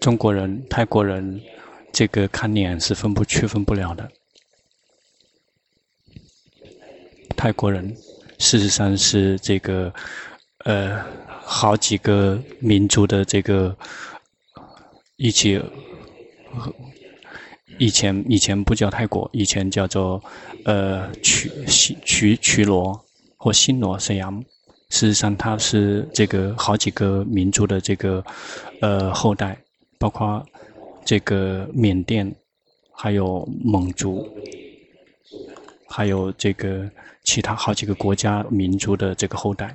中国人、泰国人，这个看脸是分不区分不了的。泰国人事实上是这个呃好几个民族的这个一起。以前以前不叫泰国，以前叫做呃曲西曲曲罗或新罗沈阳。事实上，它是这个好几个民族的这个呃后代。包括这个缅甸，还有蒙族，还有这个其他好几个国家民族的这个后代，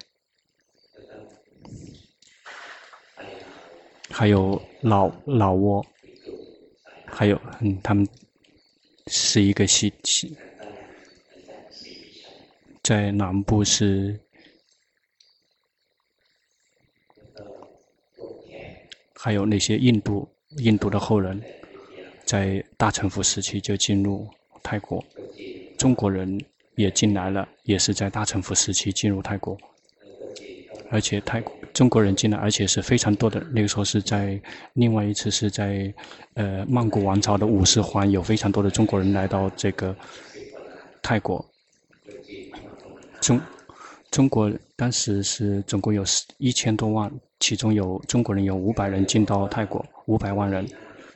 还有老老挝，还有嗯，他们是一个系系，在南部是。还有那些印度印度的后人，在大乘佛时期就进入泰国，中国人也进来了，也是在大乘佛时期进入泰国，而且泰国中国人进来，而且是非常多的。那个时候是在另外一次是在呃曼谷王朝的五世环，有非常多的中国人来到这个泰国，中。中国当时是总共有一千多万，其中有中国人有五百人进到泰国，五百万人，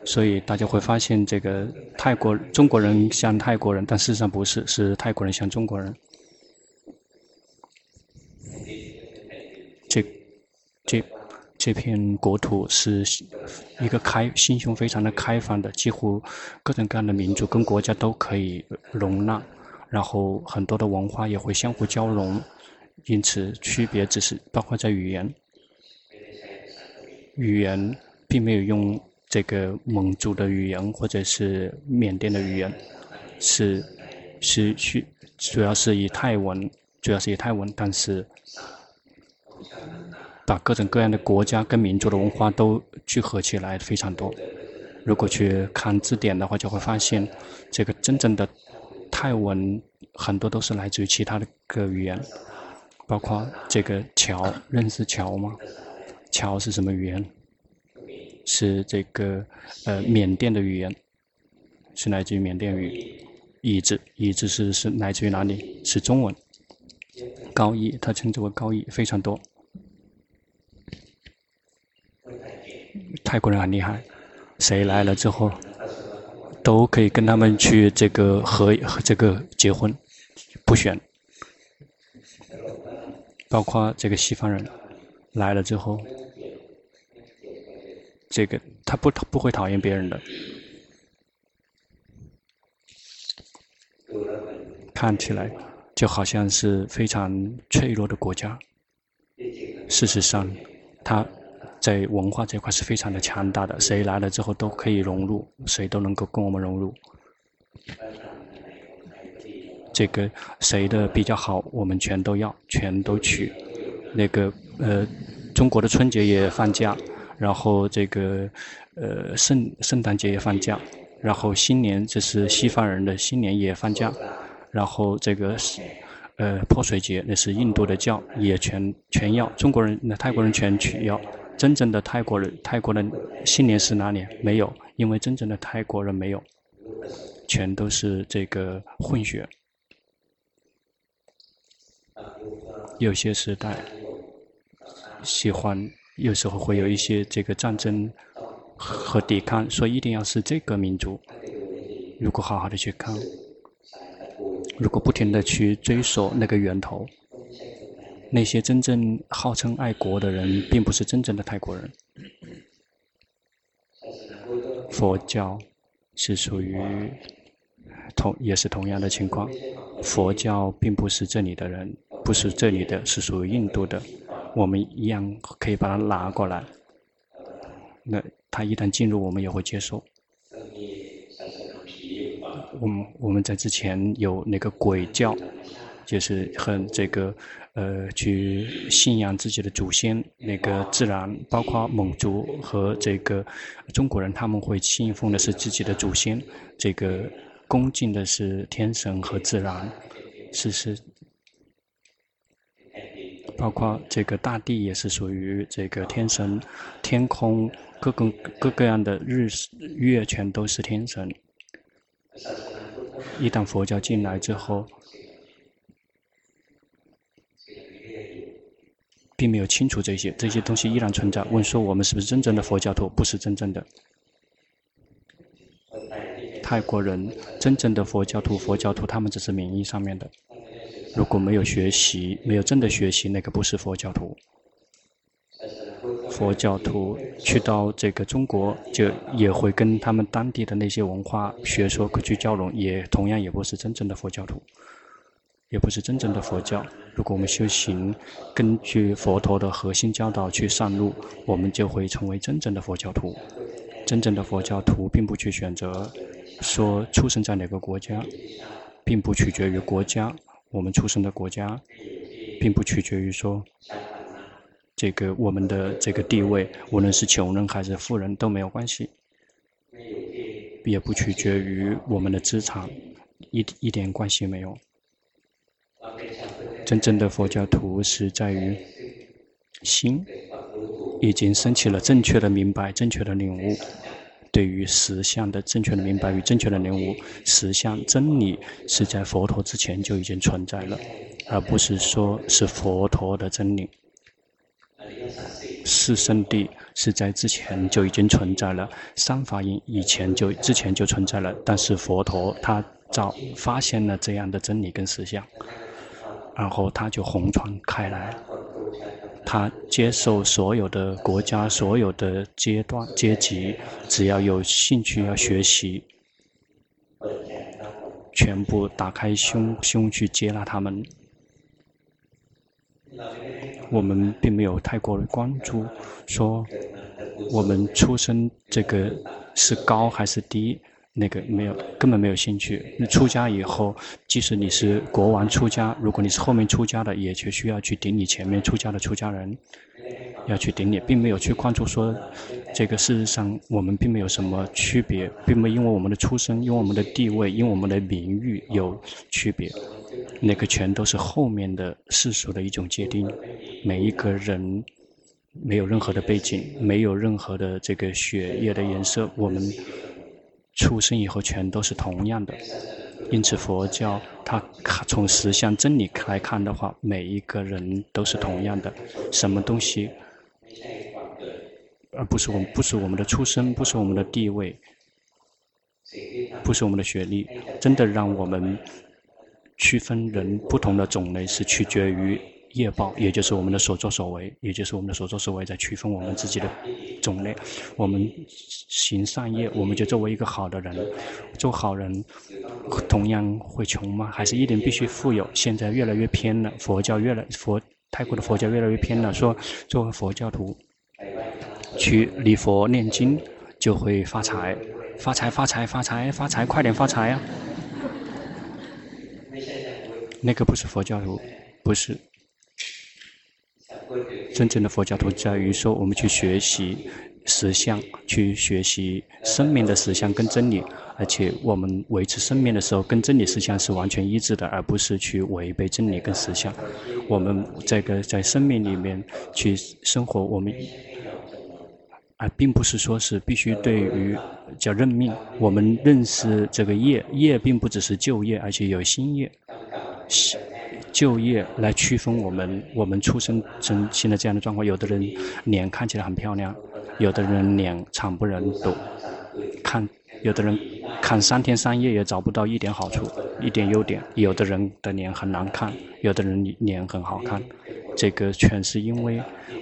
所以大家会发现这个泰国中国人像泰国人，但事实上不是，是泰国人像中国人。这这这片国土是一个开心胸非常的开放的，几乎各种各样的民族跟国家都可以容纳，然后很多的文化也会相互交融。因此，区别只是包括在语言，语言并没有用这个蒙族的语言或者是缅甸的语言，是是去主要是以泰文，主要是以泰文，但是把各种各样的国家跟民族的文化都聚合起来非常多。如果去看字典的话，就会发现这个真正的泰文很多都是来自于其他的个语言。包括这个侨，认识侨吗？侨是什么语言？是这个呃缅甸的语言，是来自于缅甸语。彝字，彝字是是来自于哪里？是中文。高译，他称之为高译，非常多。泰国人很厉害，谁来了之后，都可以跟他们去这个和和这个结婚，不选。包括这个西方人来了之后，这个他不不会讨厌别人的，看起来就好像是非常脆弱的国家。事实上，他在文化这块是非常的强大的，谁来了之后都可以融入，谁都能够跟我们融入。这个谁的比较好，我们全都要，全都取。那个呃，中国的春节也放假，然后这个呃圣圣诞节也放假，然后新年这是西方人的新年也放假，然后这个是呃泼水节那是印度的教也全全要，中国人那泰国人全取要。真正的泰国人泰国人新年是哪里？没有，因为真正的泰国人没有，全都是这个混血。有些时代喜欢，有时候会有一些这个战争和抵抗，所以一定要是这个民族。如果好好的去看，如果不停的去追索那个源头，那些真正号称爱国的人，并不是真正的泰国人。佛教是属于同，也是同样的情况。佛教并不是这里的人。不是这里的，是属于印度的，我们一样可以把它拿过来。那他一旦进入，我们也会接受。我们我们在之前有那个鬼教，就是很这个呃，去信仰自己的祖先，那个自然，包括蒙族和这个中国人，他们会信奉的是自己的祖先，这个恭敬的是天神和自然，是是。包括这个大地也是属于这个天神，天空各个各个样的日月全都是天神。一旦佛教进来之后，并没有清除这些，这些东西依然存在。问说我们是不是真正的佛教徒？不是真正的。泰国人真正的佛教徒，佛教徒他们只是名义上面的。如果没有学习，没有真的学习，那个不是佛教徒。佛教徒去到这个中国，就也会跟他们当地的那些文化学说去交融，也同样也不是真正的佛教徒，也不是真正的佛教。如果我们修行，根据佛陀的核心教导去上路，我们就会成为真正的佛教徒。真正的佛教徒并不去选择说出生在哪个国家，并不取决于国家。我们出生的国家，并不取决于说，这个我们的这个地位，无论是穷人还是富人都没有关系，也不取决于我们的资产，一一点关系没有。真正的佛教徒是在于心已经升起了正确的明白、正确的领悟。对于实相的正确的明白与正确的领悟，实相真理是在佛陀之前就已经存在了，而不是说是佛陀的真理。四圣谛是在之前就已经存在了，三法印以前就之前就存在了，但是佛陀他早发现了这样的真理跟实相，然后他就红传开来。他接受所有的国家、所有的阶段、阶级，只要有兴趣要学习，全部打开胸胸去接纳他们。我们并没有太过的关注，说我们出生这个是高还是低。那个没有，根本没有兴趣。出家以后，即使你是国王出家，如果你是后面出家的，也就需要去顶你前面出家的出家人，要去顶你，并没有去关注说，这个事实上我们并没有什么区别，并没因为我们的出身、因为我们的地位、因为我们的名誉有区别，那个全都是后面的世俗的一种界定。每一个人没有任何的背景，没有任何的这个血液的颜色，我们。出生以后全都是同样的，因此佛教它从实相真理来看的话，每一个人都是同样的。什么东西，而不是我们，不是我们的出生，不是我们的地位，不是我们的学历，真的让我们区分人不同的种类是取决于。业报，也就是我们的所作所为，也就是我们的所作所为，在区分我们自己的种类。我们行善业，我们就作为一个好的人，做好人，同样会穷吗？还是一定必须富有？现在越来越偏了，佛教越来佛泰国的佛教越来越偏了，说作为佛教徒去礼佛念经就会发财，发财发财发财发财，快点发财啊！那个不是佛教徒，不是。真正的佛教徒在于说，我们去学习实相，去学习生命的实相跟真理，而且我们维持生命的时候，跟真理实相是完全一致的，而不是去违背真理跟实相。我们这个在生命里面去生活，我们啊，并不是说是必须对于叫认命。我们认识这个业，业并不只是旧业，而且有新业。就业来区分我们，我们出生成现在这样的状况。有的人脸看起来很漂亮，有的人脸惨不忍睹，看有的人看三天三夜也找不到一点好处，一点优点。有的人的脸很难看，有的人脸很好看，这个全是因为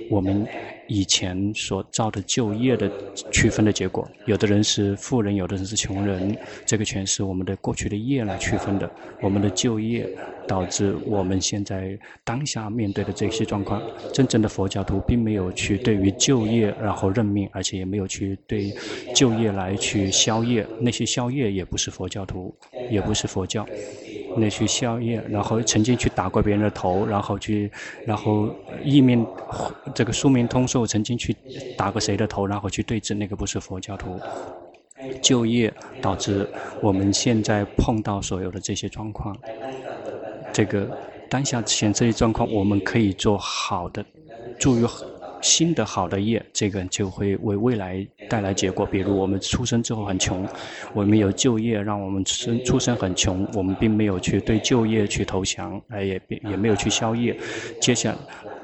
我们。以前所造的就业的区分的结果，有的人是富人，有的人是穷人，这个全是我们的过去的业来区分的。我们的就业导致我们现在当下面对的这些状况。真正的佛教徒并没有去对于就业然后认命，而且也没有去对就业来去消业。那些消业也不是佛教徒，也不是佛教。那去消业，然后曾经去打过别人的头，然后去，然后意命这个书名通受，曾经去打过谁的头，然后去对峙，那个不是佛教徒。就业导致我们现在碰到所有的这些状况，这个当下现这些状况，我们可以做好的，助于新的好的业，这个就会为未来带来结果。比如我们出生之后很穷，我们有就业让我们生出生很穷，我们并没有去对就业去投降，哎，也也没有去消业，接下来。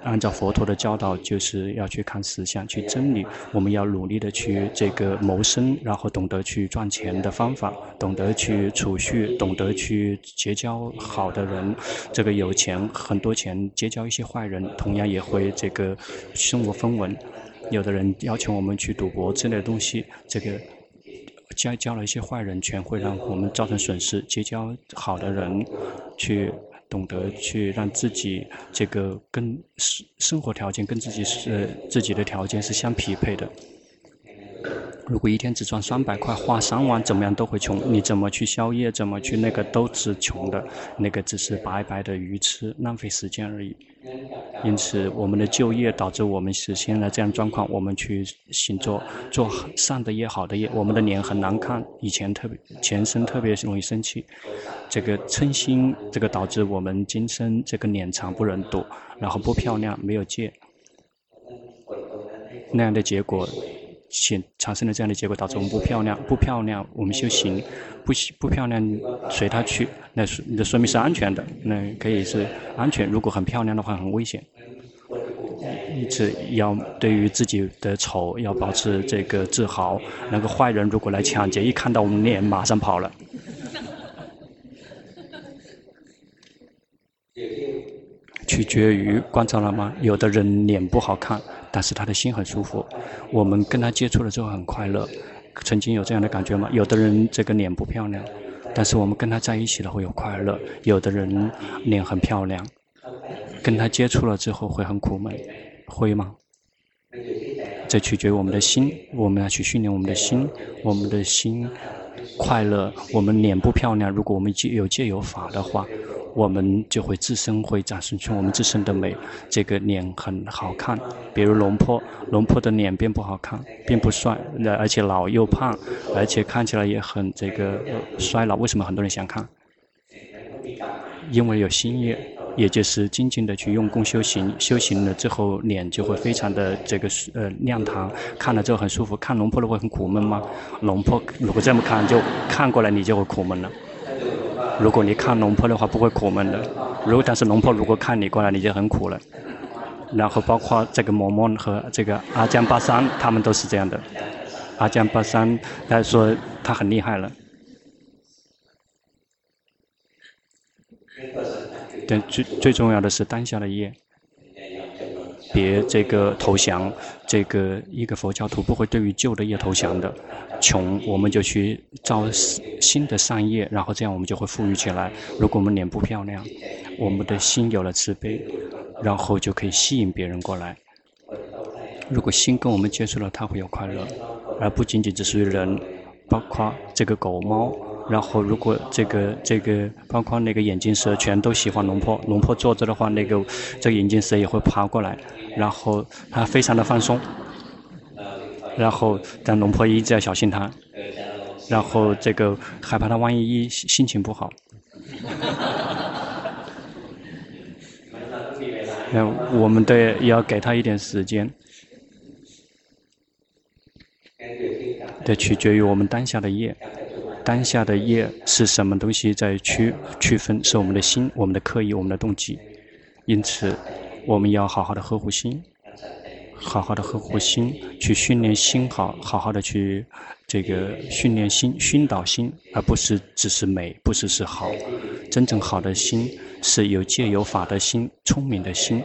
按照佛陀的教导，就是要去看实相，去真理。我们要努力的去这个谋生，然后懂得去赚钱的方法，懂得去储蓄，懂得去结交好的人。这个有钱很多钱，结交一些坏人，同样也会这个身无分文。有的人要求我们去赌博之类的东西，这个交交了一些坏人，全会让我们造成损失。结交好的人，去。懂得去让自己这个跟生生活条件跟自己是自己的条件是相匹配的。如果一天只赚三百块，花三万怎么样都会穷。你怎么去宵夜，怎么去那个都是穷的，那个只是白白的愚痴，浪费时间而已。因此，我们的就业导致我们实现了这样状况。我们去行做做善的业、好的业，我们的脸很难看，以前特别前生特别容易生气。这个嗔心，这个导致我们今生这个脸长不忍睹，然后不漂亮，没有戒，那样的结果。显产生了这样的结果，导致我们不漂亮，不漂亮，我们修行不不漂亮，随他去，那说那说明是安全的，那可以是安全。如果很漂亮的话，很危险。因此，要对于自己的丑要保持这个自豪。那个坏人如果来抢劫，一看到我们脸，马上跑了。取决于观察了吗？有的人脸不好看。但是他的心很舒服，我们跟他接触了之后很快乐。曾经有这样的感觉吗？有的人这个脸不漂亮，但是我们跟他在一起了会有快乐。有的人脸很漂亮，跟他接触了之后会很苦闷，会吗？这取决于我们的心，我们要去训练我们的心，我们的心快乐。我们脸不漂亮，如果我们有借有法的话。我们就会自身会展示出我们自身的美，这个脸很好看。比如龙婆，龙婆的脸并不好看，并不帅，而且老又胖，而且看起来也很这个衰老。为什么很多人想看？因为有心业，也就是静静的去用功修行，修行了之后脸就会非常的这个呃亮堂，看了之后很舒服。看龙婆的会很苦闷吗？龙婆如果这么看，就看过来你就会苦闷了。如果你看龙婆的话，不会苦闷的。如果但是龙婆如果看你过来，你就很苦了。然后包括这个嬷嬷和这个阿江巴桑，他们都是这样的。阿江巴桑来说他很厉害了。但最最重要的是当下的业。别这个投降，这个一个佛教徒不会对于旧的业投降的。穷，我们就去造新的善业，然后这样我们就会富裕起来。如果我们脸不漂亮，我们的心有了慈悲，然后就可以吸引别人过来。如果心跟我们接触了，他会有快乐，而不仅仅只是人，包括这个狗猫。然后，如果这个这个包括那个眼镜蛇全都喜欢龙婆，龙婆坐着的话，那个这个眼镜蛇也会爬过来，然后它非常的放松。然后但龙婆一直要小心它，然后这个害怕它万一一心情不好。那我们得要给他一点时间，得取决于我们当下的业。当下的业是什么东西在区区分？是我们的心、我们的刻意、我们的动机。因此，我们要好好的呵护心，好好的呵护心，去训练心好，好好的去这个训练心、熏导心，而不是只是美，不是是好。真正好的心是有戒有法的心，聪明的心，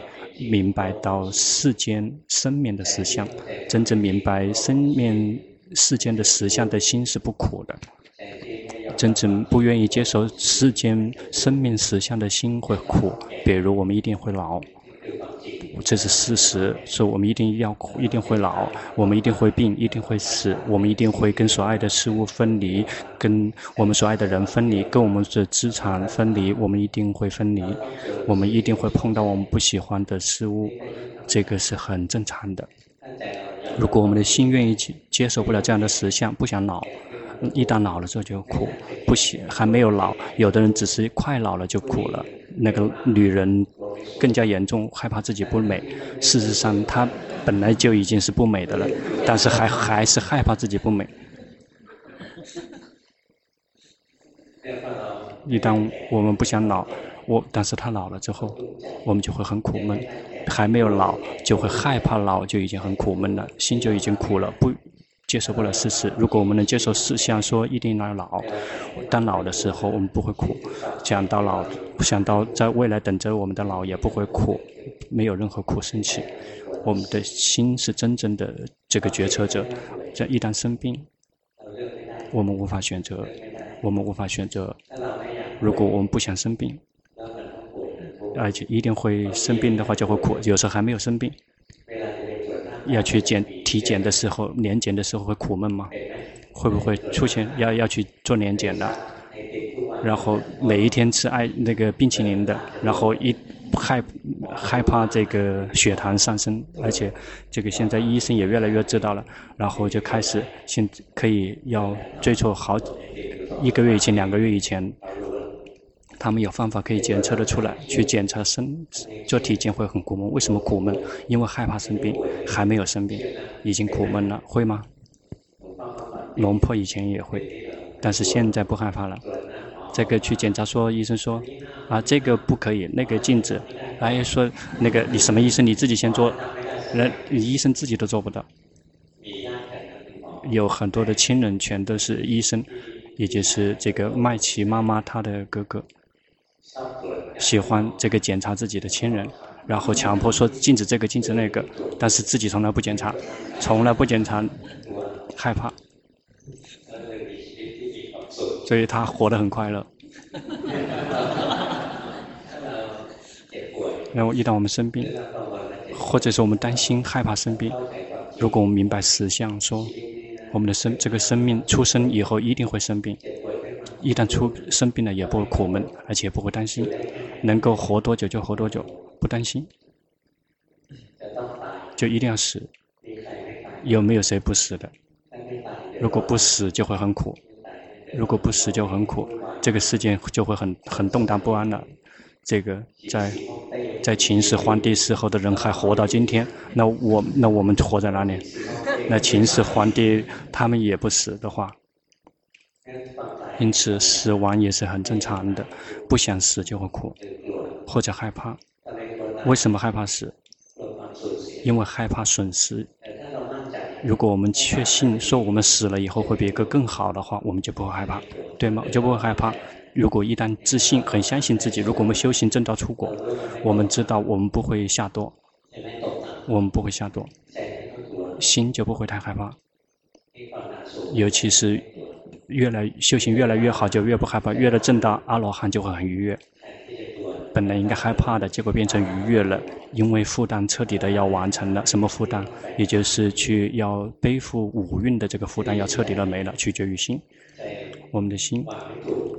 明白到世间生命的实相，真正明白生命世间的实相的心是不苦的。真正不愿意接受世间生命实相的心会苦，比如我们一定会老，这是事实，是我们一定要苦，一定会老，我们一定会病，一定会死，我们一定会跟所爱的事物分离，跟我们所爱的人分离，跟我们的资产分离，我们一定会分离，我们一定会碰到我们不喜欢的事物，这个是很正常的。如果我们的心愿意接接受不了这样的实相，不想老。一旦老了之后就苦，不行，还没有老，有的人只是快老了就苦了，那个女人更加严重，害怕自己不美。事实上，她本来就已经是不美的了，但是还还是害怕自己不美。一旦我们不想老，我但是他老了之后，我们就会很苦闷。还没有老，就会害怕老，就已经很苦闷了，心就已经苦了，不接受不了事实。如果我们能接受事项，说一定要老，当老的时候我们不会苦，想到老，想到在未来等着我们的老也不会苦，没有任何苦生气。我们的心是真正的这个决策者，在一旦生病，我们无法选择。我们无法选择。如果我们不想生病，而且一定会生病的话，就会苦。有时候还没有生病，要去检体检的时候，年检的时候会苦闷吗？会不会出现要要去做年检的？然后每一天吃爱那个冰淇淋的，然后一。害害怕这个血糖上升，而且这个现在医生也越来越知道了，然后就开始现可以要追溯好一个月以前、两个月以前，他们有方法可以检测得出来，去检查生做体检会很苦闷。为什么苦闷？因为害怕生病，还没有生病，已经苦闷了，会吗？龙婆以前也会，但是现在不害怕了。这个去检查说，医生说，啊，这个不可以，那个禁止，还说那个你什么医生你自己先做，人医生自己都做不到。有很多的亲人全都是医生，也就是这个麦琪妈妈她的哥哥，喜欢这个检查自己的亲人，然后强迫说禁止这个禁止那个，但是自己从来不检查，从来不检查，害怕。所以他活得很快乐。然后一旦我们生病，或者是我们担心、害怕生病，如果我们明白实相，说我们的生这个生命出生以后一定会生病，一旦出生病了也不会苦闷，而且不会担心，能够活多久就活多久，不担心，就一定要死。有没有谁不死的？如果不死就会很苦。如果不死就很苦，这个世界就会很很动荡不安了。这个在在秦始皇帝时候的人还活到今天，那我那我们活在哪里？那秦始皇帝他们也不死的话，因此死亡也是很正常的。不想死就会苦，或者害怕。为什么害怕死？因为害怕损失。如果我们确信说我们死了以后会比一个更好的话，我们就不会害怕，对吗？就不会害怕。如果一旦自信、很相信自己，如果我们修行正道出果，我们知道我们不会下堕，我们不会下堕，心就不会太害怕。尤其是越来修行越来越好，就越不害怕。越了证到阿罗汉就会很愉悦。本来应该害怕的，结果变成愉悦了，因为负担彻底的要完成了。什么负担？也就是去要背负五蕴的这个负担要彻底的没了，取决于心。我们的心，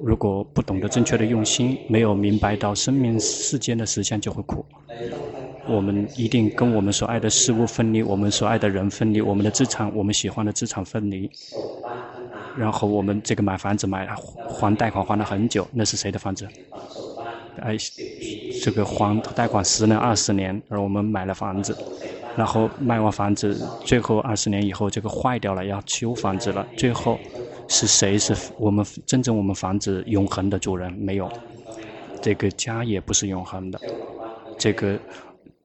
如果不懂得正确的用心，没有明白到生命世间的实相，就会苦。我们一定跟我们所爱的事物分离，我们所爱的人分离，我们的资产，我们喜欢的资产分离。然后我们这个买房子买了，还贷款还了很久，那是谁的房子？哎，这个还贷款十年二十年，而我们买了房子，然后卖完房子，最后二十年以后这个坏掉了，要修房子了，最后是谁是我们真正我们房子永恒的主人？没有，这个家也不是永恒的，这个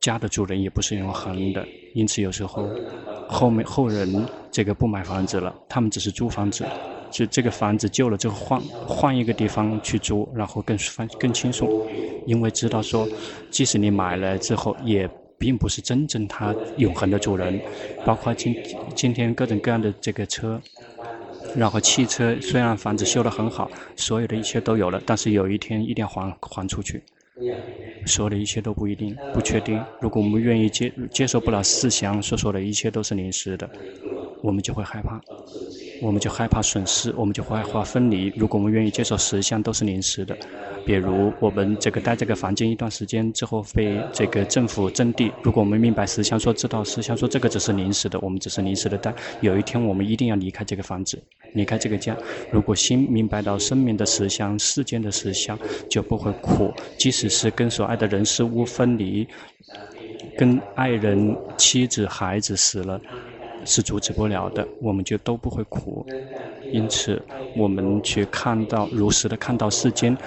家的主人也不是永恒的，因此有时候后面后人这个不买房子了，他们只是租房子。就这个房子旧了，就换换一个地方去租，然后更方更轻松，因为知道说，即使你买了之后，也并不是真正他永恒的主人。包括今今天各种各样的这个车，然后汽车虽然房子修得很好，所有的一切都有了，但是有一天一定要还还出去，所有的一切都不一定不确定。如果我们愿意接接受不了思想所说的一切都是临时的，我们就会害怕。我们就害怕损失，我们就害怕分离。如果我们愿意接受实相都是临时的，比如我们这个待这个房间一段时间之后被这个政府征地，如果我们明白实相说知道实相说这个只是临时的，我们只是临时的待，有一天我们一定要离开这个房子，离开这个家。如果心明白到生命的实相、世间的实相，就不会苦，即使是跟所爱的人事物分离。跟爱人、妻子、孩子死了，是阻止不了的，我们就都不会苦。因此，我们去看到，如实的看到世间，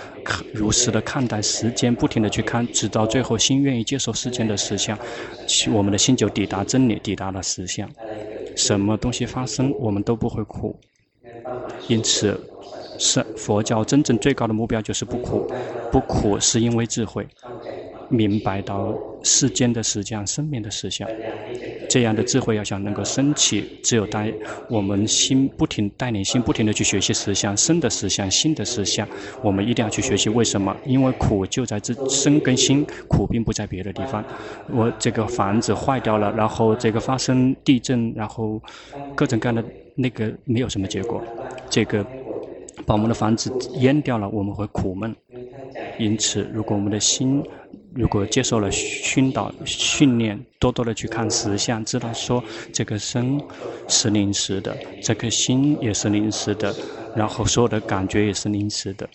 如实的看待时间，不停的去看，直到最后心愿意接受世间的实相，我们的心就抵达真理，抵达了实相。什么东西发生，我们都不会苦。因此，是佛教真正最高的目标就是不苦，不苦是因为智慧。明白到世间的实相、生命的实相，这样的智慧要想能够升起，只有当我们心不停带领心不停地去学习实相、生的实相、心的实相，我们一定要去学习。为什么？因为苦就在这生跟心，苦并不在别的地方。我这个房子坏掉了，然后这个发生地震，然后各种各样的那个没有什么结果。这个把我们的房子淹掉了，我们会苦闷。因此，如果我们的心，如果接受了熏导训练，多多的去看实相，知道说这个身是临时的，这颗心也是临时的，然后所有的感觉也是临时的。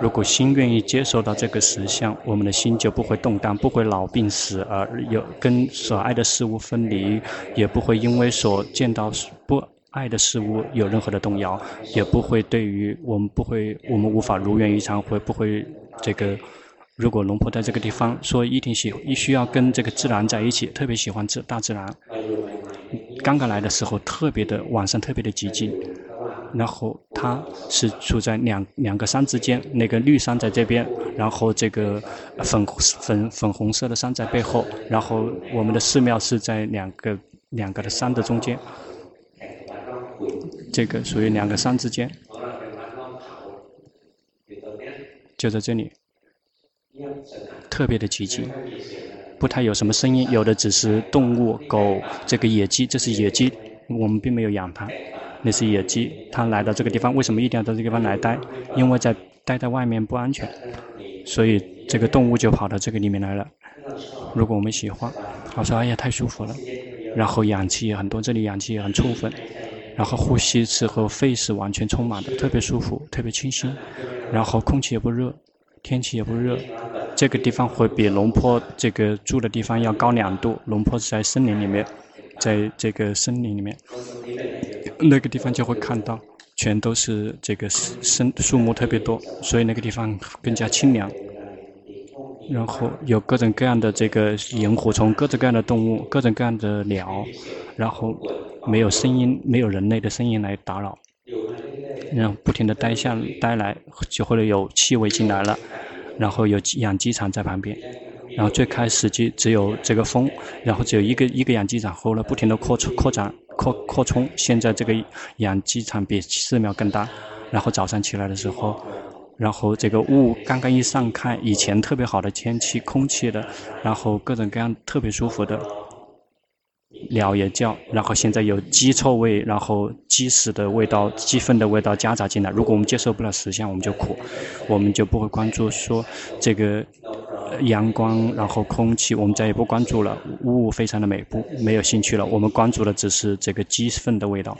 如果心愿意接受到这个实相，我们的心就不会动荡，不会老病死而有跟所爱的事物分离，也不会因为所见到不爱的事物有任何的动摇，也不会对于我们不会，我们无法如愿以偿，会不会这个。如果龙婆在这个地方说一定喜一需要跟这个自然在一起，特别喜欢自大自然。刚刚来的时候特别的晚上特别的寂静，然后他是处在两两个山之间，那个绿山在这边，然后这个粉粉粉红色的山在背后，然后我们的寺庙是在两个两个的山的中间，这个属于两个山之间，就在这里。特别的寂静，不太有什么声音，有的只是动物，狗，这个野鸡，这是野鸡，我们并没有养它，那是野鸡，它来到这个地方，为什么一定要到这个地方来待？因为在待在外面不安全，所以这个动物就跑到这个里面来了。如果我们喜欢，我说哎呀太舒服了，然后氧气也很多，这里氧气也很充分，然后呼吸时和肺是完全充满的，特别舒服，特别清新，然后空气也不热。天气也不热，这个地方会比龙坡这个住的地方要高两度。龙坡是在森林里面，在这个森林里面，那个地方就会看到，全都是这个森树木特别多，所以那个地方更加清凉。然后有各种各样的这个萤火虫，各种各样的动物，各种各样的鸟，然后没有声音，没有人类的声音来打扰。然后不停地待下待来，就会有气味进来了，然后有养鸡场在旁边，然后最开始就只有这个风，然后只有一个一个养鸡场，后来不停地扩扩展扩扩充，现在这个养鸡场比寺庙更大，然后早上起来的时候，然后这个雾刚刚一散开，以前特别好的天气空气的，然后各种各样特别舒服的。鸟也叫，然后现在有鸡臭味，然后鸡屎的味道、鸡粪的味道夹杂进来。如果我们接受不了实相，我们就苦，我们就不会关注说这个阳光，然后空气，我们再也不关注了。雾非常的美，不没有兴趣了。我们关注的只是这个鸡粪的味道。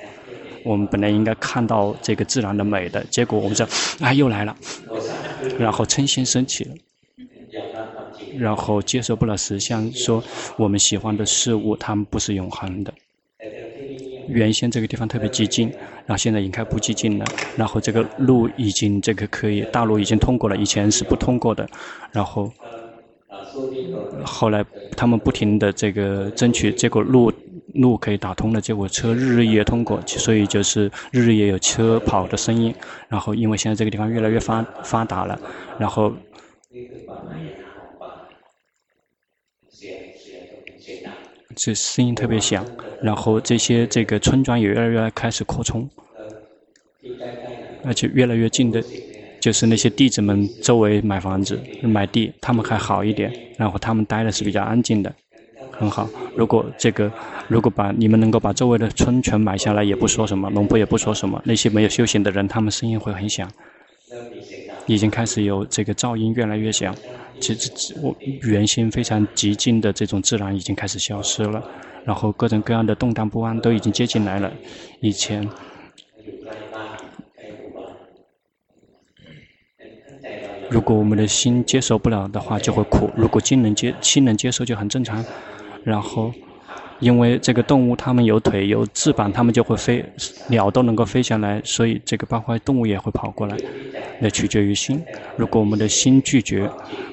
我们本来应该看到这个自然的美的，结果我们说啊又来了，然后嗔心升起了。然后接受不了实相，说我们喜欢的事物，它们不是永恒的。原先这个地方特别寂静，然后现在已经开不寂静了。然后这个路已经这个可以，大路已经通过了，以前是不通过的。然后后来他们不停的这个争取，结果路路可以打通了，结果车日日夜通过，所以就是日日夜有车跑的声音。然后因为现在这个地方越来越发发达了，然后。这声音特别响，然后这些这个村庄也越来越开始扩充，而且越来越近的，就是那些弟子们周围买房子买地，他们还好一点，然后他们待的是比较安静的，很好。如果这个，如果把你们能够把周围的村全买下来，也不说什么，龙婆也不说什么。那些没有修行的人，他们声音会很响，已经开始有这个噪音越来越响。其实我原先非常寂静的这种自然已经开始消失了，然后各种各样的动荡不安都已经接进来了。以前。如果我们的心接受不了的话，就会苦；如果心能接，心能接受就很正常。然后，因为这个动物它们有腿有翅膀，它们就会飞，鸟都能够飞下来，所以这个包括动物也会跑过来。那取决于心。如果我们的心拒绝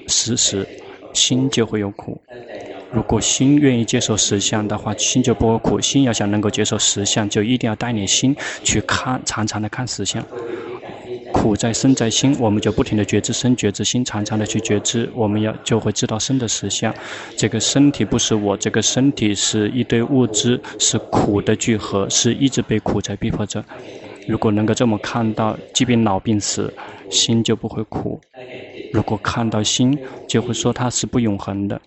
实时，心就会有苦；如果心愿意接受实相的话，心就不会苦。心要想能够接受实相，就一定要带领心去看，常常的看实相。苦在身在心，我们就不停地觉知身、觉知心，常常的去觉知，我们要就会知道身的实相。这个身体不是我，这个身体是一堆物质，是苦的聚合，是一直被苦在逼迫着。如果能够这么看到，即便老病死，心就不会苦。如果看到心，就会说它是不永恒的，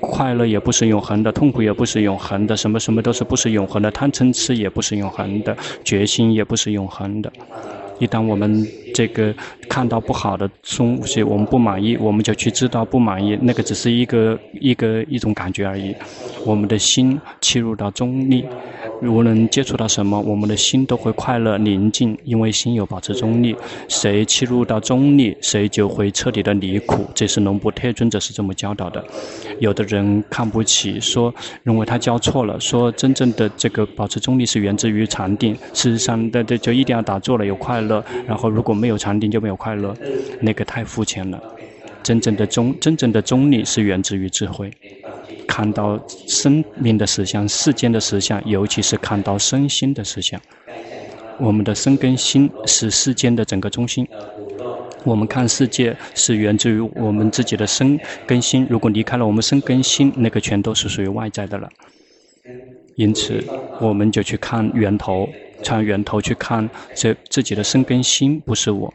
快乐也不是永恒的，痛苦也不是永恒的，什么什么都是不是永恒的，贪嗔痴也不是永恒的，决心也不是永恒的。一旦我们这个看到不好的东西，我们不满意，我们就去知道不满意，那个只是一个一个一种感觉而已。我们的心切入到中立，无论接触到什么，我们的心都会快乐宁静，因为心有保持中立。谁切入到中立，谁就会彻底的离苦。这是龙布特尊者是这么教导的。有的人看不起，说认为他教错了，说真正的这个保持中立是源自于禅定。事实上，那这就一定要打坐了有快乐，然后如果没有没有禅定就没有快乐，那个太肤浅了。真正的中真正的中立是源自于智慧，看到生命的实相、世间的实相，尤其是看到身心的实相。我们的身跟心是世间的整个中心。我们看世界是源自于我们自己的身跟心，如果离开了我们身跟心，那个全都是属于外在的了。因此，我们就去看源头，从源头去看这自己的身跟心，不是我，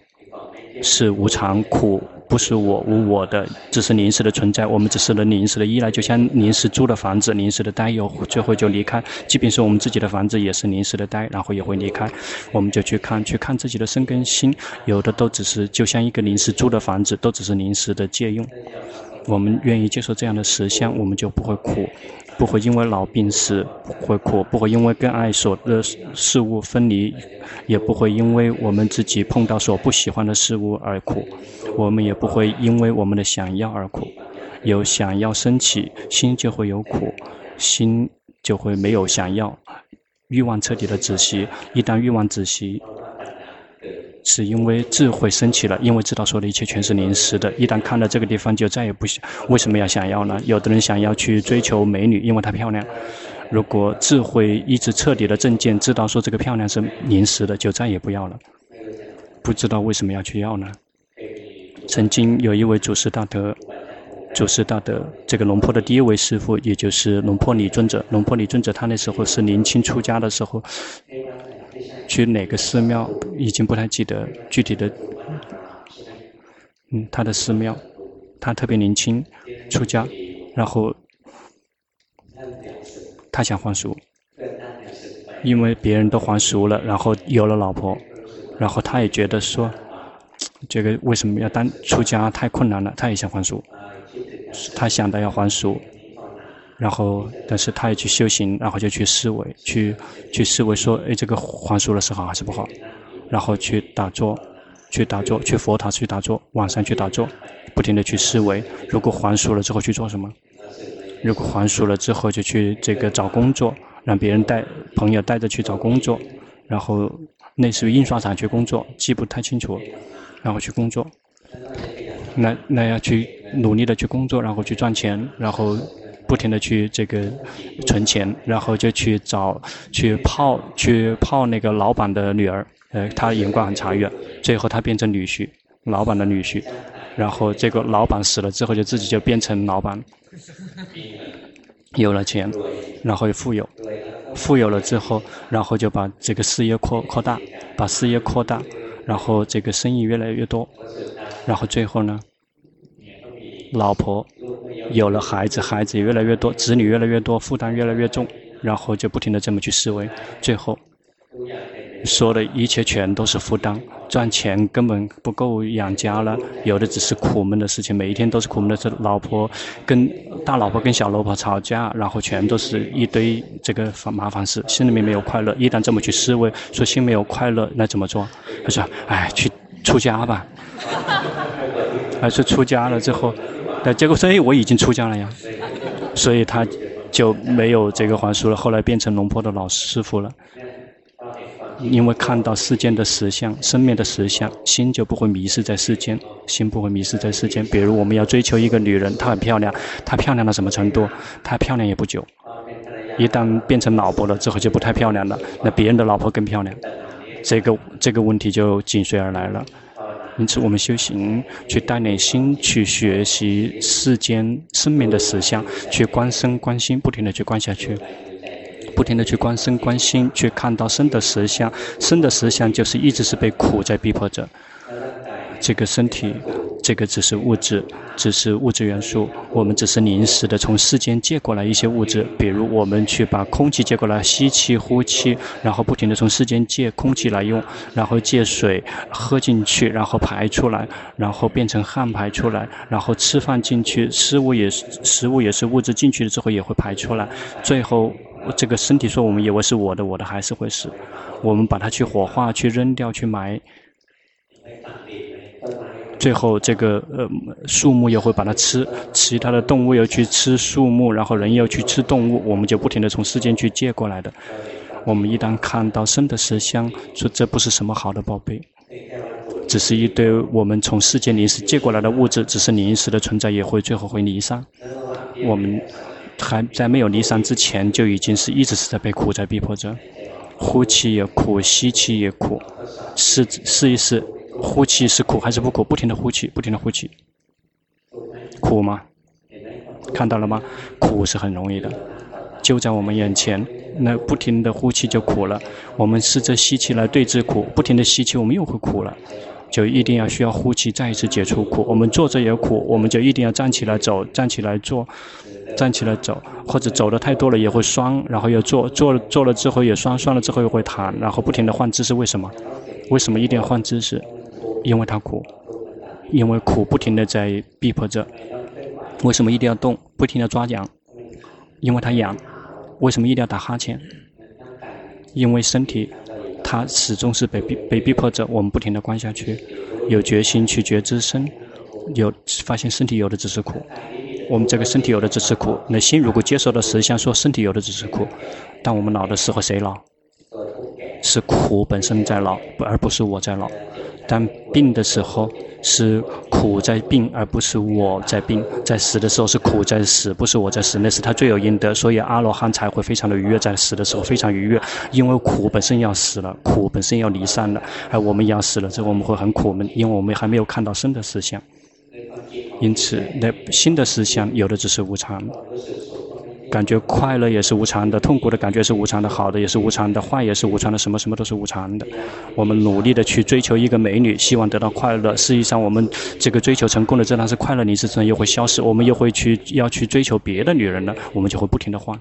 是无常苦。不是我无我的，只是临时的存在。我们只是能临时的依赖，就像临时租的房子，临时的待，有最后就离开。即便是我们自己的房子，也是临时的待，然后也会离开。我们就去看，去看自己的身跟心，有的都只是就像一个临时租的房子，都只是临时的借用。我们愿意接受这样的实相，我们就不会苦，不会因为老病死会苦，不会因为跟爱所的事物分离，也不会因为我们自己碰到所不喜欢的事物而苦，我们也不会因为我们的想要而苦。有想要升起，心就会有苦，心就会没有想要，欲望彻底的止息。一旦欲望止息，是因为智慧升起了，因为知道说的一切全是临时的。一旦看到这个地方，就再也不想。为什么要想要呢？有的人想要去追求美女，因为她漂亮。如果智慧一直彻底的正见，知道说这个漂亮是临时的，就再也不要了。不知道为什么要去要呢？曾经有一位祖师大德，祖师大德这个龙坡的第一位师父，也就是龙坡李尊者。龙坡李尊者他那时候是年轻出家的时候。去哪个寺庙已经不太记得具体的，嗯，他的寺庙，他特别年轻出家，然后他想还俗，因为别人都还俗了，然后有了老婆，然后他也觉得说，这个为什么要当出家太困难了，他也想还俗，他想到要还俗。然后，但是他也去修行，然后就去思维，去去思维说，哎，这个还俗了是好还是不好？然后去打坐，去打坐，去佛塔去打坐，晚上去打坐，不停地去思维。如果还俗了之后去做什么？如果还俗了之后就去这个找工作，让别人带朋友带着去找工作，然后类似于印刷厂去工作，记不太清楚，然后去工作，那那要去努力的去工作，然后去赚钱，然后。不停地去这个存钱，然后就去找去泡去泡那个老板的女儿，呃，他眼光很长远，最后他变成女婿，老板的女婿，然后这个老板死了之后，就自己就变成老板，有了钱，然后又富有，富有了之后，然后就把这个事业扩扩大，把事业扩大，然后这个生意越来越多，然后最后呢，老婆。有了孩子，孩子也越来越多，子女越来越多，负担越来越重，然后就不停地这么去思维，最后。说的一切全都是负担，赚钱根本不够养家了，有的只是苦闷的事情，每一天都是苦闷的事。老婆跟大老婆跟小老婆吵架，然后全都是一堆这个麻烦事，心里面没有快乐。一旦这么去思维，说心没有快乐，那怎么做？他说：“哎，去出家吧。”还是出家了之后，那结果说：“哎，我已经出家了呀。”所以他就没有这个还俗了，后来变成龙坡的老师傅了。因为看到世间的实相，生命的实相，心就不会迷失在世间，心不会迷失在世间。比如我们要追求一个女人，她很漂亮，她漂亮到什么程度？她漂亮也不久，一旦变成老婆了之后就不太漂亮了，那别人的老婆更漂亮，这个这个问题就紧随而来了。因此，我们修行去带领心去学习世间生命的实相，去观身观心，不停的去观下去。不停的去观身观心，去看到身的实相。身的实相就是一直是被苦在逼迫着。这个身体，这个只是物质，只是物质元素。我们只是临时的从世间借过来一些物质，比如我们去把空气借过来，吸气、呼气，然后不停地从世间借空气来用，然后借水喝进去，然后排出来，然后变成汗排出来，然后吃饭进去，食物也是食物也是物质进去了之后也会排出来，最后。这个身体说，我们以为是我的，我的还是会死。我们把它去火化、去扔掉、去埋，最后这个呃树木又会把它吃，其他的动物又去吃树木，然后人又去吃动物，我们就不停地从世间去借过来的。我们一旦看到生的实相，说这不是什么好的宝贝，只是一堆我们从世间临时借过来的物质，只是临时的存在，也会最后会离散。我们。还在没有离散之前，就已经是一直是在被苦在逼迫着，呼气也苦，吸气也苦，试试一试，呼气是苦还是不苦？不停的呼气，不停的呼气，苦吗？看到了吗？苦是很容易的，就在我们眼前，那不停的呼气就苦了。我们试着吸气来对治苦，不停的吸气，我们又会苦了。就一定要需要呼气，再一次解除苦。我们坐着也苦，我们就一定要站起来走，站起来坐，站起来走，或者走的太多了也会酸，然后又坐，坐坐了之后也酸，酸了之后又会弹，然后不停的换姿势。为什么？为什么一定要换姿势？因为它苦，因为苦不停的在逼迫着。为什么一定要动？不停的抓痒，因为它痒。为什么一定要打哈欠？因为身体。他始终是被逼被逼迫着，我们不停地观下去，有决心去觉知身，有发现身体有的只是苦，我们这个身体有的只是苦。那心如果接受的实相说身体有的只是苦，但我们老的时候谁老？是苦本身在老，而不是我在老。当病的时候。是苦在病，而不是我在病。在死的时候是苦在死，不是我在死。那是他罪有应得，所以阿罗汉才会非常的愉悦，在死的时候非常愉悦，因为苦本身要死了，苦本身要离散了，而我们要死了，这我们会很苦闷，因为我们还没有看到生的实相。因此，那新的实相有的只是无常。感觉快乐也是无常的，痛苦的感觉是无常的，好的也是无常的，坏也是无常的，什么什么都是无常的。我们努力的去追求一个美女，希望得到快乐。实际上，我们这个追求成功的，这段是快乐，你是真又会消失，我们又会去要去追求别的女人了，我们就会不停的换。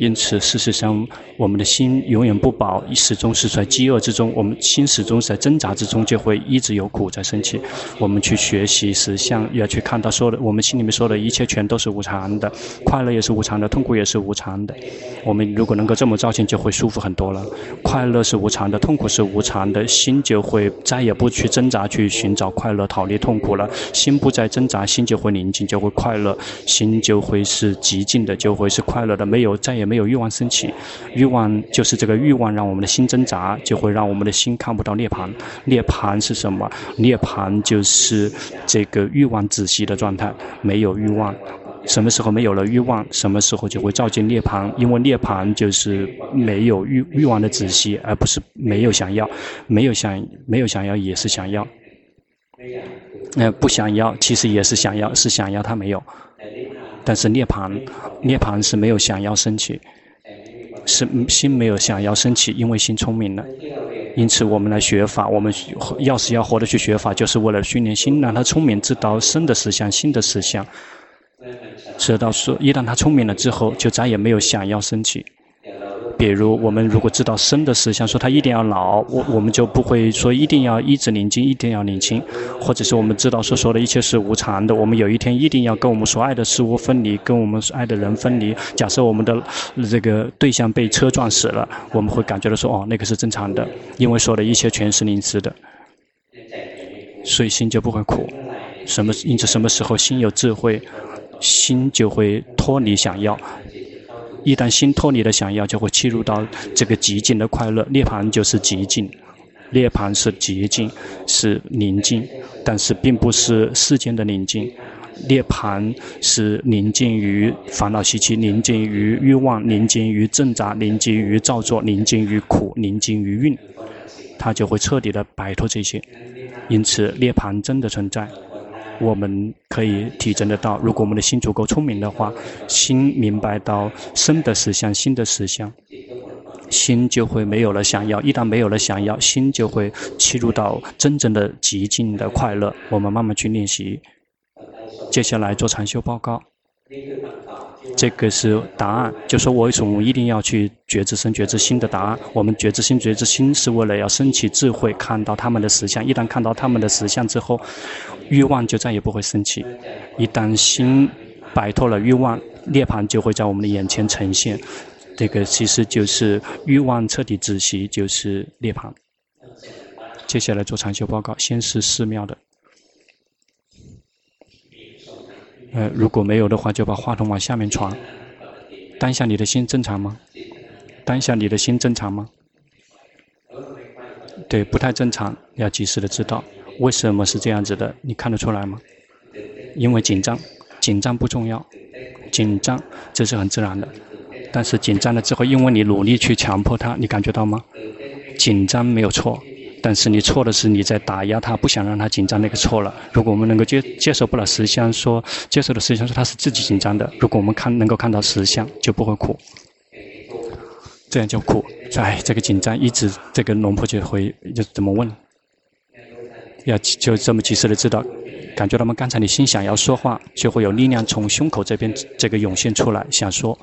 因此，事实上，我们的心永远不饱，始终是在饥饿之中。我们心始终是在挣扎之中，就会一直有苦在升起。我们去学习实相，要去看到说的，我们心里面说的一切全都是无常的，快乐也是无常的，痛苦也是无常的。我们如果能够这么照见，就会舒服很多了。快乐是无常的，痛苦是无常的，心就会再也不去挣扎，去寻找快乐，逃离痛苦了。心不再挣扎，心就会宁静，就会快乐，心就会是寂静的，就会是快乐的。没有，再也没有欲望升起，欲望就是这个欲望让我们的心挣扎，就会让我们的心看不到涅槃。涅槃是什么？涅槃就是这个欲望止息的状态，没有欲望。什么时候没有了欲望，什么时候就会照见涅槃。因为涅槃就是没有欲欲望的止息，而不是没有想要，没有想没有想要也是想要。那、呃、不想要其实也是想要，是想要他没有。但是涅槃，涅槃是没有想要升起，是心没有想要升起，因为心聪明了。因此我们来学法，我们要死要活的去学法，就是为了训练心，让它聪明，知道生的实相，心的实相。知道说，一旦它聪明了之后，就再也没有想要升起。比如，我们如果知道生的实相，说他一定要老，我我们就不会说一定要一直宁静，一定要年轻，或者是我们知道说说的一切是无常的，我们有一天一定要跟我们所爱的事物分离，跟我们所爱的人分离。假设我们的这个对象被车撞死了，我们会感觉到说哦，那个是正常的，因为说的一切全是临时的，所以心就不会苦。什么？因此什么时候心有智慧，心就会脱离想要。一旦心脱离了想要，就会切入到这个极静的快乐。涅槃就是极静，涅槃是极静，是宁静，但是并不是世间的宁静。涅槃是宁静于烦恼习气，宁静于欲望，宁静于挣扎，宁静于造作，宁静于苦，宁静于运，它就会彻底的摆脱这些。因此，涅槃真的存在。我们可以体证得到，如果我们的心足够聪明的话，心明白到生的实相、心的实相，心就会没有了想要。一旦没有了想要，心就会切入到真正的极尽的快乐。我们慢慢去练习，接下来做禅修报告。这个是答案，就说我为什么一定要去觉知身、觉知心的答案。我们觉知心、觉知心是为了要升起智慧，看到他们的实相。一旦看到他们的实相之后，欲望就再也不会升起。一旦心摆脱了欲望，涅槃就会在我们的眼前呈现。这个其实就是欲望彻底止息，就是涅槃。接下来做禅修报告，先是寺庙的。呃，如果没有的话，就把话筒往下面传。当下你的心正常吗？当下你的心正常吗？对，不太正常，要及时的知道为什么是这样子的，你看得出来吗？因为紧张，紧张不重要，紧张这是很自然的，但是紧张了之后，因为你努力去强迫它，你感觉到吗？紧张没有错。但是你错的是你在打压他，不想让他紧张，那个错了。如果我们能够接接受不了实相，说接受的实相说他是自己紧张的。如果我们看能够看到实相，就不会苦，这样就苦。哎，这个紧张一直这个龙婆就会就怎么问？要就这么及时的知道，感觉到吗？刚才你心想要说话，就会有力量从胸口这边这个涌现出来，想说。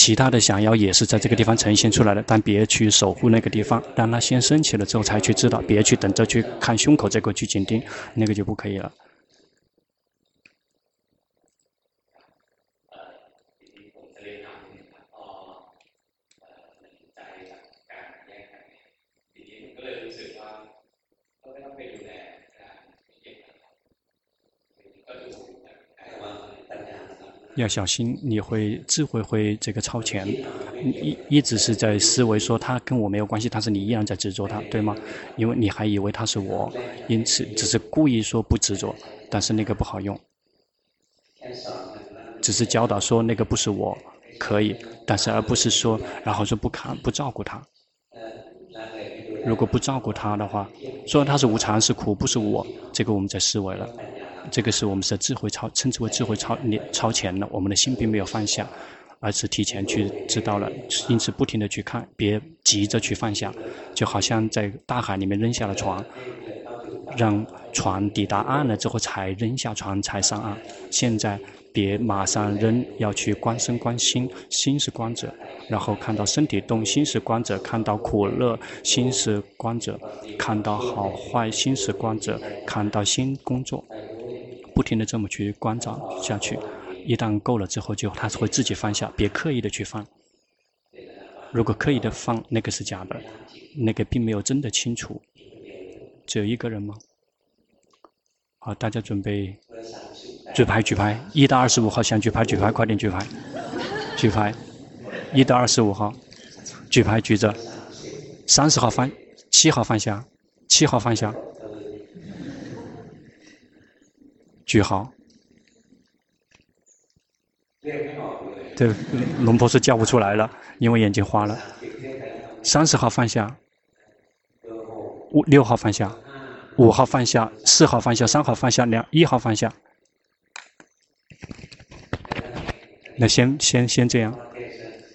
其他的想要也是在这个地方呈现出来的，但别去守护那个地方，让它先升起了之后才去知道，别去等着去看胸口这个去紧盯，那个就不可以了。要小心，你会智慧会这个超前，一一直是在思维说他跟我没有关系，但是你依然在执着他，对吗？因为你还以为他是我，因此只是故意说不执着，但是那个不好用。只是教导说那个不是我，可以，但是而不是说然后说不看不照顾他。如果不照顾他的话，说他是无常是苦，不是我，这个我们在思维了。这个是我们的智慧超，称之为智慧超超前了。我们的心并没有放下，而是提前去知道了，因此不停地去看，别急着去放下，就好像在大海里面扔下了船，让船抵达岸了之后才扔下船才上岸。现在别马上扔，要去观身观心，心是观者，然后看到身体动，心是观者；看到苦乐，心是观者；看到好坏，心是观者；看到心工作。不停地这么去观照下去，一旦够了之后，就他会自己放下，别刻意的去放。如果刻意的放，那个是假的，那个并没有真的清楚。只有一个人吗？好，大家准备举牌举牌，一到二十五号想举牌举牌，快点举牌，举牌，一到二十五号举牌举着，三十号放，七号放下，七号放下。句号，对，龙婆是叫不出来了，因为眼睛花了。三十号放下，五六号放下，五号放下，四号放下，三号放下，两一号放下。那先先先这样，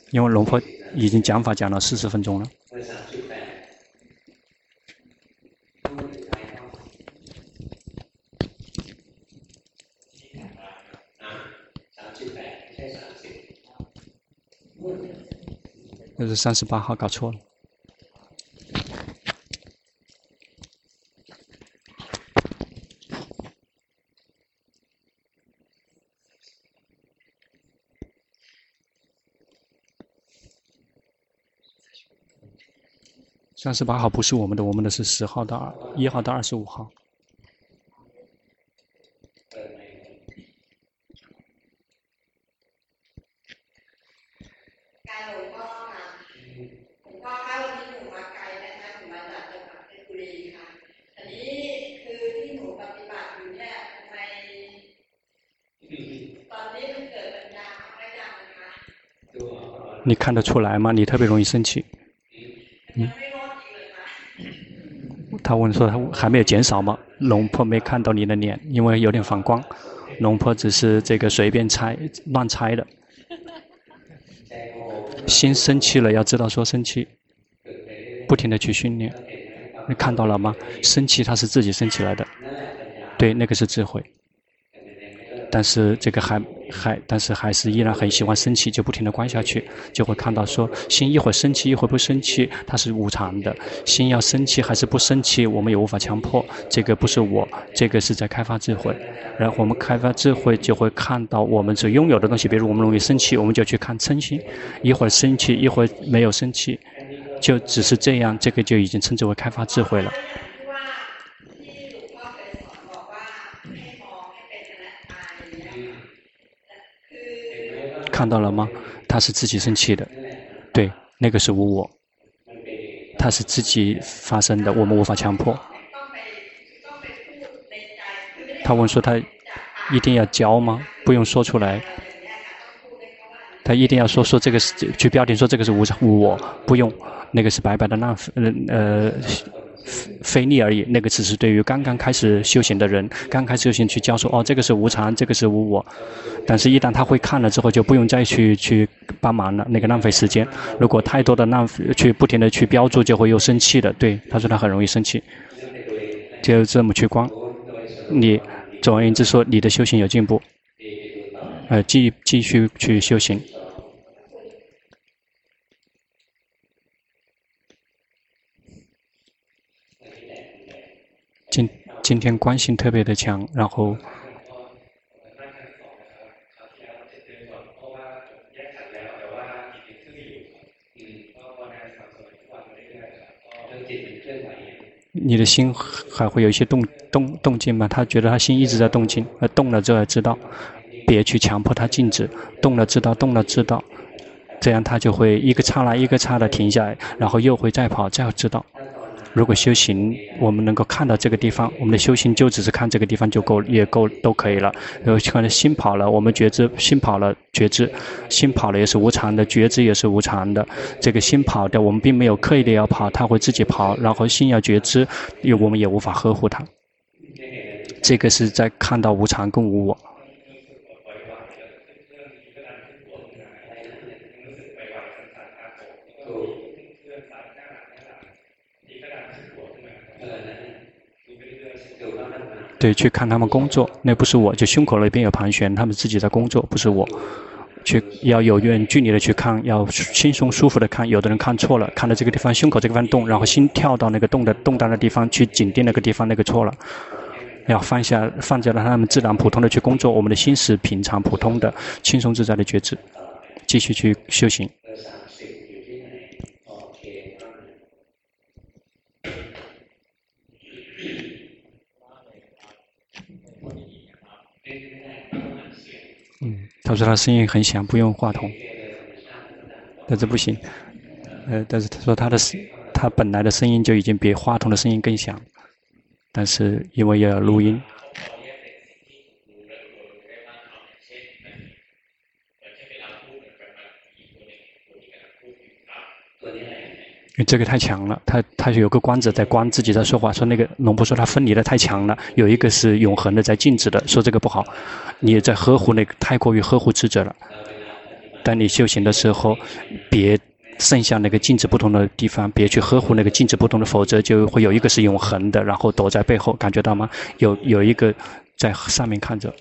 因为龙婆已经讲法讲了四十分钟了。这是三十八号搞错了。三十八号不是我们的，我们的是十号到二一号到二十五号。你看得出来吗？你特别容易生气。嗯。他问说：“他还没有减少吗？”龙婆没看到你的脸，因为有点反光。龙婆只是这个随便猜、乱猜的。心生气了，要知道说生气，不停地去训练。你看到了吗？生气，它是自己生起来的。对，那个是智慧。但是这个还还，但是还是依然很喜欢生气，就不停地关下去，就会看到说，心一会儿生气，一会儿不生气，它是无常的。心要生气还是不生气，我们也无法强迫。这个不是我，这个是在开发智慧。然后我们开发智慧，就会看到我们所拥有的东西。比如我们容易生气，我们就去看嗔心，一会儿生气，一会儿没有生气，就只是这样，这个就已经称之为开发智慧了。看到了吗？他是自己生气的，对，那个是无我，他是自己发生的，我们无法强迫。他问说：“他一定要教吗？不用说出来。他一定要说说这个是去标点说这个是无无我，不用，那个是白白的浪费，呃。”非力而已，那个只是对于刚刚开始修行的人，刚开始修行去教说，哦，这个是无常，这个是无我。但是，一旦他会看了之后，就不用再去去帮忙了，那个浪费时间。如果太多的浪费，去不停的去标注，就会又生气的。对，他说他很容易生气，就这么去观。你总而言之说，你的修行有进步，呃，继继续去修行。今今天观性特别的强，然后你的心还会有一些动动动静吗？他觉得他心一直在动静，呃，动了之后知道，别去强迫他静止，动了知道，动了知道，这样他就会一个刹那一个刹那停下来，然后又会再跑，再知道。如果修行，我们能够看到这个地方，我们的修行就只是看这个地方就够，也够都可以了。然后看心跑了，我们觉知心跑了，觉知心跑了也是无常的，觉知也是无常的。这个心跑的，我们并没有刻意的要跑，它会自己跑。然后心要觉知，因为我们也无法呵护它。这个是在看到无常跟无我。对，去看他们工作，那不是我，就胸口那边有盘旋，他们自己在工作，不是我。去要有远距离的去看，要轻松舒服的看。有的人看错了，看到这个地方胸口这个地方动，然后心跳到那个动的动荡的地方去紧盯那个地方，那个错了。要放下，放下让他们自然普通的去工作。我们的心是平常普通的，轻松自在的觉知，继续去修行。他说他声音很响，不用话筒，但是不行。呃，但是他说他的声，他本来的声音就已经比话筒的声音更响，但是因为要录音。因为这个太强了，他他有个观者在观自己在说话，说那个龙婆说他分离的太强了，有一个是永恒的在静止的，说这个不好，你也在呵护那个太过于呵护智者了。当你修行的时候，别剩下那个静止不同的地方，别去呵护那个静止不同的，否则就会有一个是永恒的，然后躲在背后，感觉到吗？有有一个在上面看着。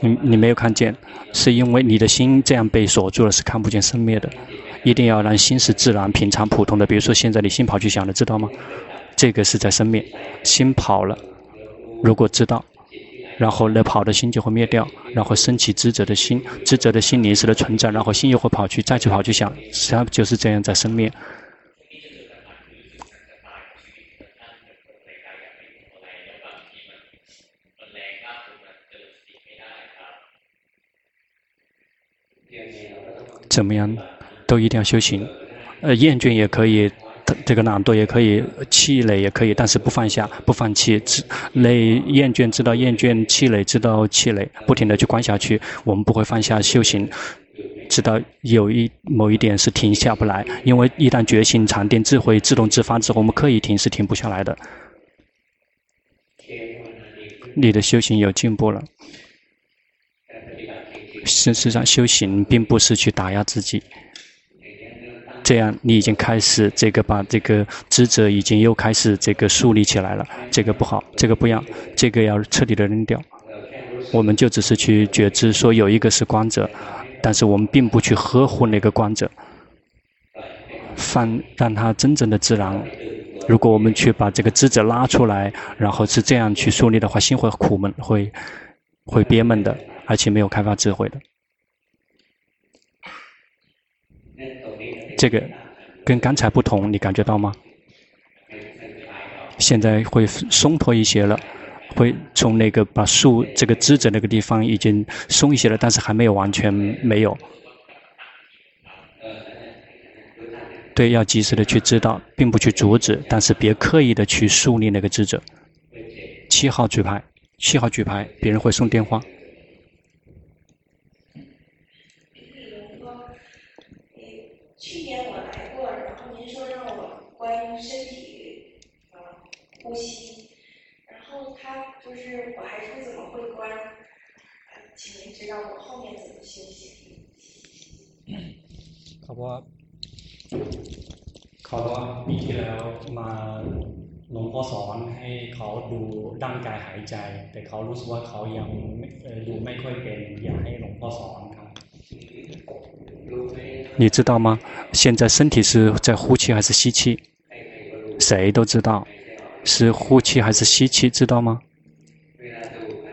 你你没有看见，是因为你的心这样被锁住了，是看不见生灭的。一定要让心是自然、平常、普通的。比如说，现在你心跑去想了，知道吗？这个是在生灭，心跑了。如果知道，然后那跑的心就会灭掉，然后升起知者的心，知者的心临时的存在，然后心又会跑去，再去跑去想，实际上就是这样在生灭。怎么样，都一定要修行。呃，厌倦也可以，这个懒惰也可以，气馁也可以，但是不放下，不放弃。累厌倦知道厌倦，气馁知道气馁，不停的去观下去。我们不会放下修行，直到有一某一点是停下不来。因为一旦觉醒、禅定、智慧自动自发之后，我们刻意停是停不下来的。你的修行有进步了。事实上，修行并不是去打压自己，这样你已经开始这个把这个职责已经又开始这个树立起来了，这个不好，这个不要，这个要彻底的扔掉。我们就只是去觉知说有一个是光者，但是我们并不去呵护那个光者，放让他真正的自然。如果我们去把这个职责拉出来，然后是这样去树立的话，心会苦闷，会会憋闷的。而且没有开发智慧的，这个跟刚才不同，你感觉到吗？现在会松脱一些了，会从那个把树这个枝子那个地方已经松一些了，但是还没有完全没有。对，要及时的去知道，并不去阻止，但是别刻意的去树立那个枝子。七号举牌，七号举牌，别人会送电话。去年我来过，然后您说让我观身体，呃，呼吸，然后他就是我还是不怎么会观，呃，请您指导我后面怎么修行。เขาบอกว่าเขาว่าปีที่แล้วมาหลวงพ่อสอนให้เขาดูร่างกายหายใจ แต่เขารู้สึกว่าเขายังดูไม่ค่อยเป็นอยากให้หลวงพ่อสอนครับ你知道吗？现在身体是在呼气还是吸气？谁都知道， 是呼气还是吸气，知道吗？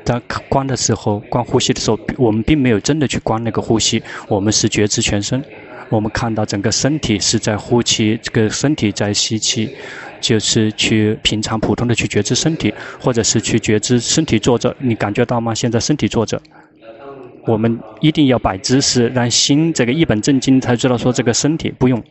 当观的时候，观呼吸的时候，我们并没有真的去观那个呼吸，我们是觉知全身。我们看到整个身体是在呼气，这个身体在吸气，就是去平常普通的去觉知身体，或者是去觉知身体坐着。你感觉到吗？现在身体坐着。我们一定要摆姿势，让心这个一本正经才知道说这个身体不用，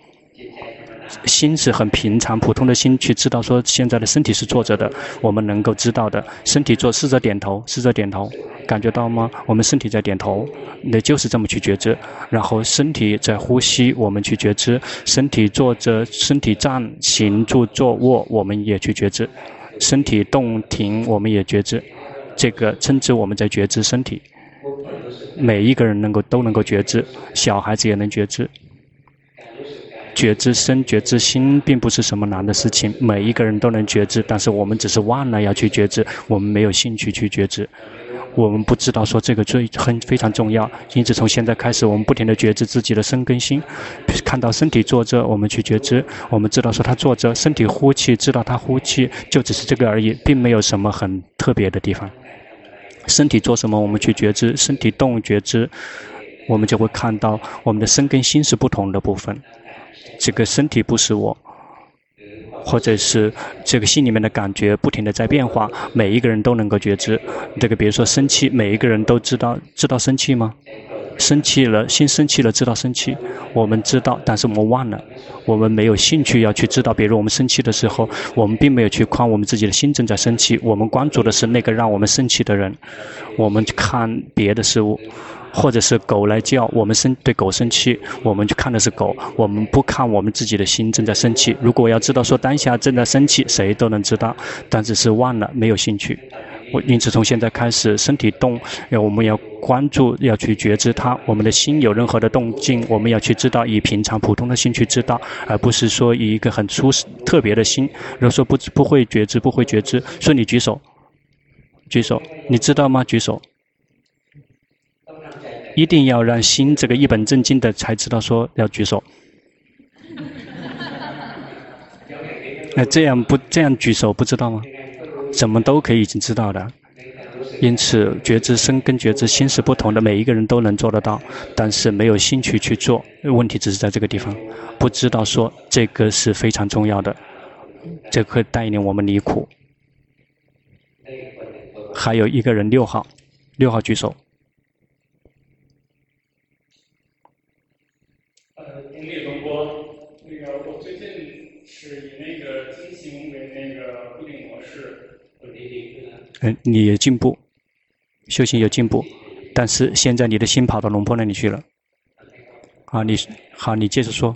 心是很平常普通的心去知道说现在的身体是坐着的，我们能够知道的，身体坐，试着点头，试着点头，感觉到吗？我们身体在点头，那就是这么去觉知，然后身体在呼吸，我们去觉知，身体坐着，身体站、行、住、坐、卧，我们也去觉知，身体动停，我们也觉知，这个称之我们在觉知身体。每一个人能够都能够觉知，小孩子也能觉知。觉知身、觉知心，并不是什么难的事情，每一个人都能觉知。但是我们只是忘了要去觉知，我们没有兴趣去觉知，我们不知道说这个最很非常重要。因此从现在开始，我们不停地觉知自己的身跟心，看到身体坐着，我们去觉知，我们知道说他坐着，身体呼气，知道他呼气，就只是这个而已，并没有什么很特别的地方。身体做什么，我们去觉知；身体动觉知，我们就会看到我们的身跟心是不同的部分。这个身体不是我，或者是这个心里面的感觉不停地在变化，每一个人都能够觉知。这个比如说生气，每一个人都知道知道生气吗？生气了，心生气了，知道生气，我们知道，但是我们忘了，我们没有兴趣要去知道。比如我们生气的时候，我们并没有去看我们自己的心正在生气，我们关注的是那个让我们生气的人。我们去看别的事物，或者是狗来叫，我们生对狗生气，我们去看的是狗，我们不看我们自己的心正在生气。如果要知道说当下正在生气，谁都能知道，但只是忘了，没有兴趣。我因此从现在开始，身体动，要我们要关注，要去觉知它。我们的心有任何的动静，我们要去知道，以平常普通的心去知道，而不是说以一个很出特别的心。如果说不不会觉知，不会觉知，说你举手，举手，你知道吗？举手，一定要让心这个一本正经的才知道说要举手。那 这样不这样举手不知道吗？怎么都可以已经知道的。因此，觉知身跟觉知心是不同的，每一个人都能做得到，但是没有兴趣去做。问题只是在这个地方，不知道说这个是非常重要的，这个会带领我们离苦。还有一个人六号，六号举手。呃，顶礼龙波，那个我最近是以那个进行为那个固定模式，嗯，你也进步。修行有进步，但是现在你的心跑到龙坡那里去了。啊，你好，你接着说。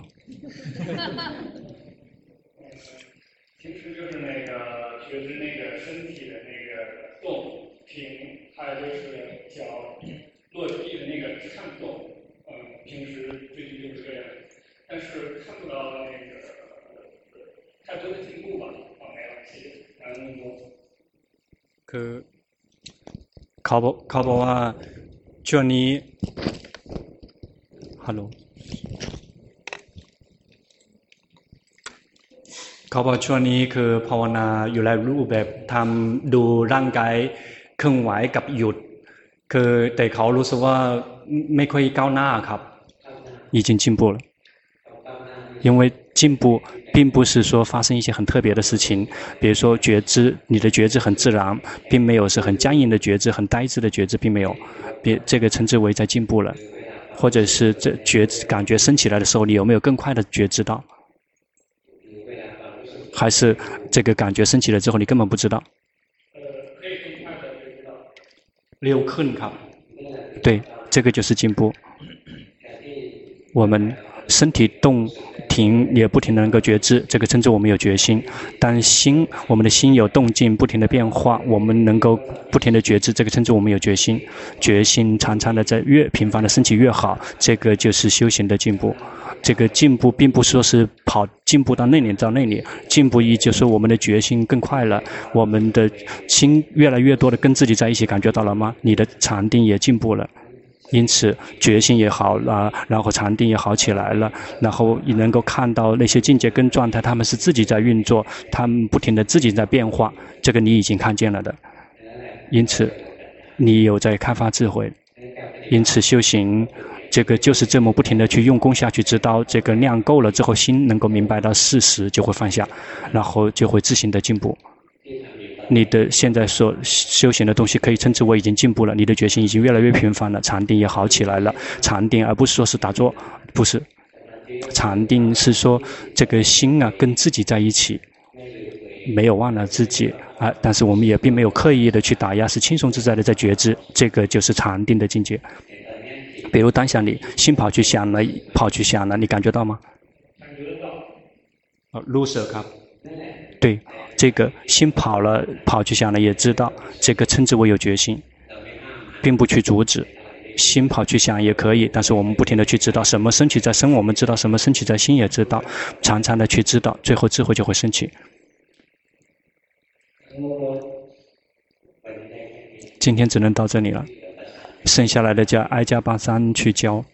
เขาบอกเขาบอกว่าช่วงนี้ฮัลโหลเขาบอกช่วงนี้คือภาวนาอยู่หลายรูปแบบทำดูร่างกายเคลื่อนไหวกับหยุด คือแต่เขารู้สึกว่าไม่ค่อยก้าวหน้าครับ已经进步了因为 进步并不是说发生一些很特别的事情，比如说觉知，你的觉知很自然，并没有是很僵硬的觉知，很呆滞的觉知，并没有，别这个称之为在进步了，或者是这觉知感觉升起来的时候，你有没有更快的觉知到？还是这个感觉升起来之后，你根本不知道？六克卡，对，这个就是进步。我们身体动。停也不停的能够觉知，这个称之我们有决心。当心，我们的心有动静，不停的变化，我们能够不停的觉知，这个称之我们有决心。决心常常的在越频繁的升起越好，这个就是修行的进步。这个进步并不说是跑进步到那里到那里，进步一就是我们的决心更快了，我们的心越来越多的跟自己在一起，感觉到了吗？你的禅定也进步了。因此，决心也好了，然后禅定也好起来了，然后你能够看到那些境界跟状态，他们是自己在运作，他们不停的自己在变化，这个你已经看见了的。因此，你有在开发智慧。因此，修行这个就是这么不停的去用功下去，直到这个量够了之后，心能够明白到事实，就会放下，然后就会自行的进步。你的现在所修行的东西可以称之为已经进步了，你的决心已经越来越频繁了，禅定也好起来了。禅定而不是说是打坐，不是。禅定是说这个心啊跟自己在一起，没有忘了自己啊，但是我们也并没有刻意的去打压，是轻松自在的在觉知，这个就是禅定的境界。比如当下你心跑去想了，跑去想了，你感觉到吗？感觉到。哦，loser 卡。对，这个心跑了，跑去想了，也知道这个称之为有决心，并不去阻止。心跑去想也可以，但是我们不停的去知道什么升起在身，我们知道什么升起在心，也知道，常常的去知道，最后智慧就会升起。今天只能到这里了，剩下来的叫挨家巴桑去教。